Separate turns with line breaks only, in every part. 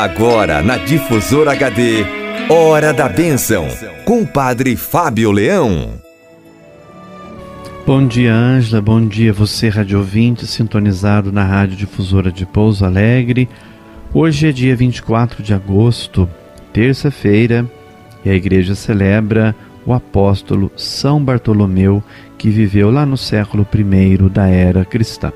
Agora na Difusora HD, Hora da Bênção, com o Padre Fábio Leão.
Bom dia, Ângela. Bom dia, você, rádio ouvinte, sintonizado na Rádio Difusora de Pouso Alegre. Hoje é dia 24 de agosto, terça-feira, e a igreja celebra o apóstolo São Bartolomeu, que viveu lá no século I da era cristã.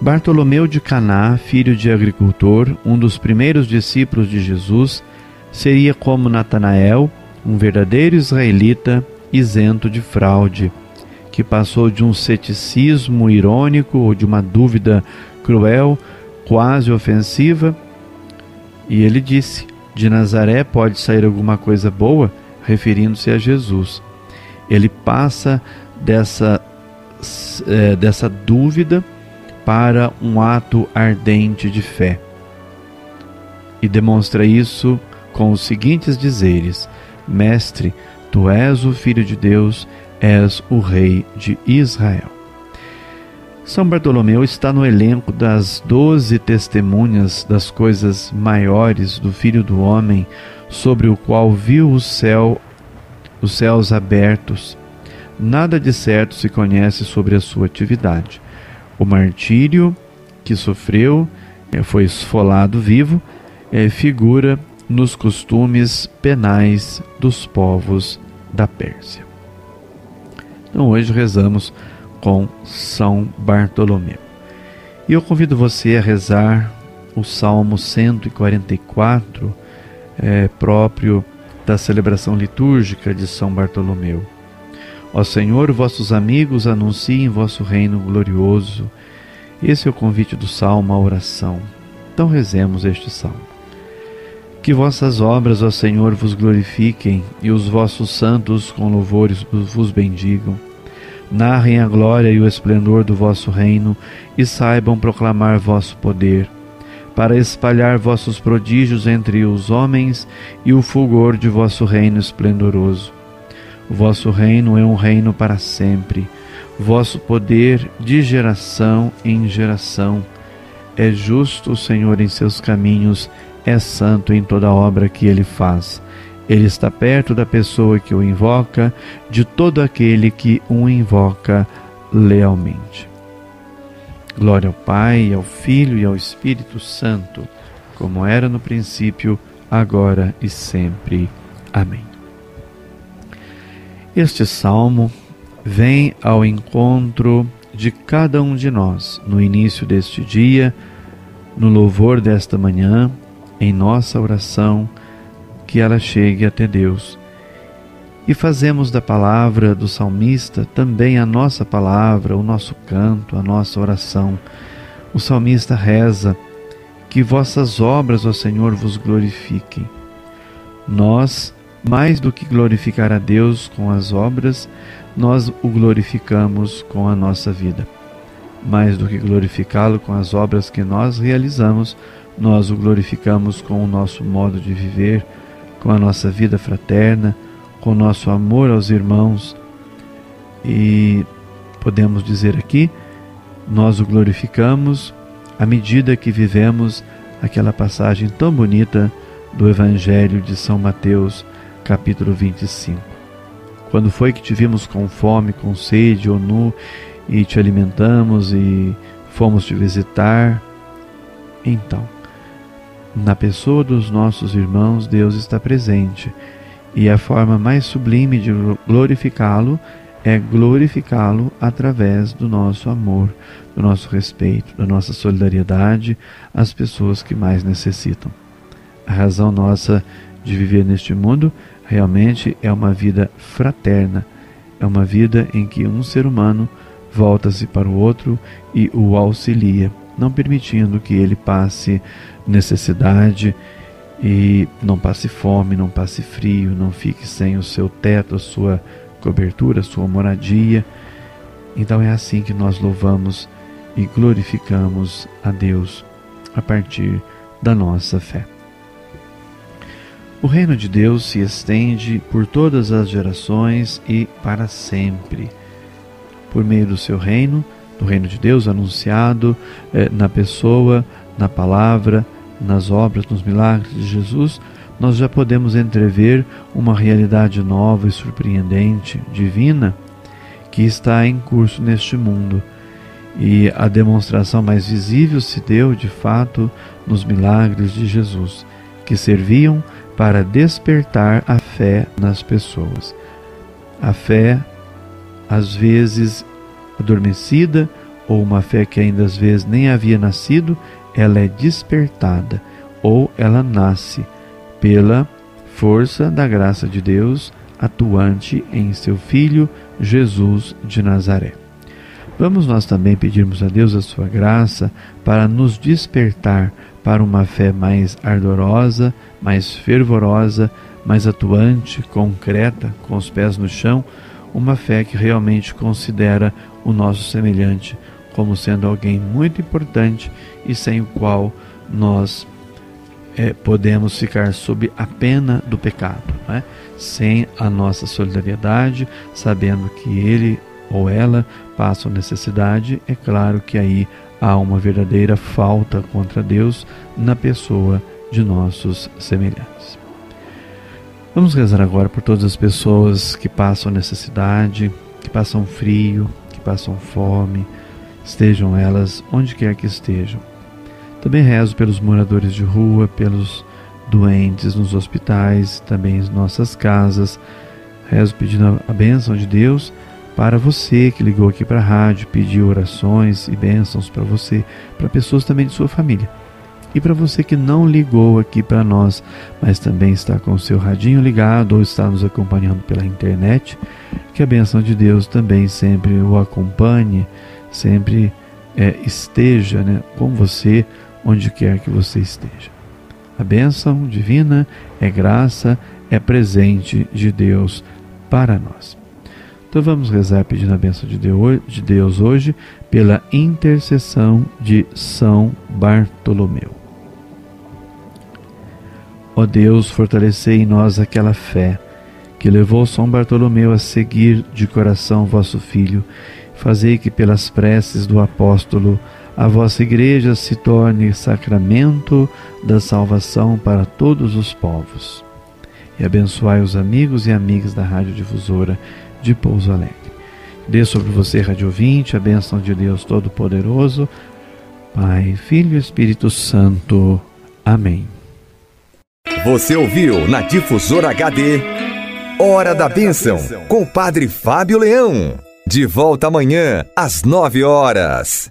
Bartolomeu de Caná, filho de agricultor, um dos primeiros discípulos de Jesus, seria como Natanael, um verdadeiro israelita isento de fraude, que passou de um ceticismo irônico ou de uma dúvida cruel, quase ofensiva, e ele disse: De Nazaré pode sair alguma coisa boa, referindo-se a Jesus. Ele passa dessa, é, dessa dúvida para um ato ardente de fé. E demonstra isso com os seguintes dizeres: Mestre, tu és o Filho de Deus, és o Rei de Israel. São Bartolomeu está no elenco das doze testemunhas das coisas maiores do Filho do Homem, sobre o qual viu o céu, os céus abertos. Nada de certo se conhece sobre a sua atividade o martírio que sofreu, é, foi esfolado vivo, é, figura nos costumes penais dos povos da Pérsia. Então hoje rezamos com São Bartolomeu. E eu convido você a rezar o Salmo 144, é, próprio da celebração litúrgica de São Bartolomeu. Ó Senhor, vossos amigos anunciem vosso reino glorioso. Esse é o convite do salmo à oração. Então rezemos este salmo. Que vossas obras, ó Senhor, vos glorifiquem e os vossos santos com louvores vos bendigam. Narrem a glória e o esplendor do vosso reino e saibam proclamar vosso poder, para espalhar vossos prodígios entre os homens e o fulgor de vosso reino esplendoroso vosso reino é um reino para sempre, vosso poder de geração em geração. É justo o Senhor em seus caminhos, é santo em toda obra que ele faz. Ele está perto da pessoa que o invoca, de todo aquele que o invoca lealmente. Glória ao Pai, ao Filho e ao Espírito Santo, como era no princípio, agora e sempre. Amém. Este salmo vem ao encontro de cada um de nós no início deste dia, no louvor desta manhã, em nossa oração, que ela chegue até Deus. E fazemos da palavra do salmista também a nossa palavra, o nosso canto, a nossa oração. O salmista reza: Que vossas obras, ó Senhor, vos glorifiquem. Nós mais do que glorificar a Deus com as obras, nós o glorificamos com a nossa vida. Mais do que glorificá-lo com as obras que nós realizamos, nós o glorificamos com o nosso modo de viver, com a nossa vida fraterna, com o nosso amor aos irmãos. E podemos dizer aqui, nós o glorificamos à medida que vivemos aquela passagem tão bonita do Evangelho de São Mateus, capítulo 25. Quando foi que te vimos com fome, com sede ou nu e te alimentamos e fomos te visitar? Então, na pessoa dos nossos irmãos, Deus está presente e a forma mais sublime de glorificá-lo é glorificá-lo através do nosso amor, do nosso respeito, da nossa solidariedade às pessoas que mais necessitam. A razão nossa de viver neste mundo realmente é uma vida fraterna, é uma vida em que um ser humano volta-se para o outro e o auxilia, não permitindo que ele passe necessidade e não passe fome, não passe frio, não fique sem o seu teto, a sua cobertura, a sua moradia. Então é assim que nós louvamos e glorificamos a Deus a partir da nossa fé. O reino de Deus se estende por todas as gerações e para sempre. Por meio do seu reino, do reino de Deus anunciado eh, na pessoa, na palavra nas obras, nos milagres de Jesus, nós já podemos entrever uma realidade nova e surpreendente, divina, que está em curso neste mundo. E a demonstração mais visível se deu, de fato, nos milagres de Jesus, que serviam para despertar a fé nas pessoas. A fé, às vezes adormecida, ou uma fé que ainda às vezes nem havia nascido, ela é despertada ou ela nasce pela força da graça de Deus atuante em seu Filho Jesus de Nazaré. Vamos nós também pedirmos a Deus a sua graça para nos despertar para uma fé mais ardorosa, mais fervorosa, mais atuante, concreta, com os pés no chão, uma fé que realmente considera o nosso semelhante como sendo alguém muito importante e sem o qual nós é, podemos ficar sob a pena do pecado, é? sem a nossa solidariedade, sabendo que ele ou ela passam necessidade, é claro que aí há uma verdadeira falta contra Deus na pessoa de nossos semelhantes. Vamos rezar agora por todas as pessoas que passam necessidade, que passam frio, que passam fome, estejam elas onde quer que estejam. Também rezo pelos moradores de rua, pelos doentes nos hospitais, também em nossas casas. Rezo pedindo a bênção de Deus para você que ligou aqui para a rádio, pediu orações e bênçãos para você, para pessoas também de sua família. E para você que não ligou aqui para nós, mas também está com o seu radinho ligado ou está nos acompanhando pela internet, que a bênção de Deus também sempre o acompanhe, sempre é, esteja né, com você onde quer que você esteja. A bênção divina é graça, é presente de Deus para nós. Então vamos rezar pedindo a bênção de Deus hoje pela intercessão de São Bartolomeu. Ó Deus, fortalecei em nós aquela fé que levou São Bartolomeu a seguir de coração vosso Filho. Fazei que pelas preces do apóstolo a vossa igreja se torne sacramento da salvação para todos os povos. E abençoai os amigos e amigas da Rádio Difusora de Pouso Alegre. Dê sobre você, Rádio Ouvinte, a bênção de Deus Todo-Poderoso, Pai, Filho e Espírito Santo. Amém.
Você ouviu na Difusora HD Hora da Bênção, com o Padre Fábio Leão. De volta amanhã, às nove horas.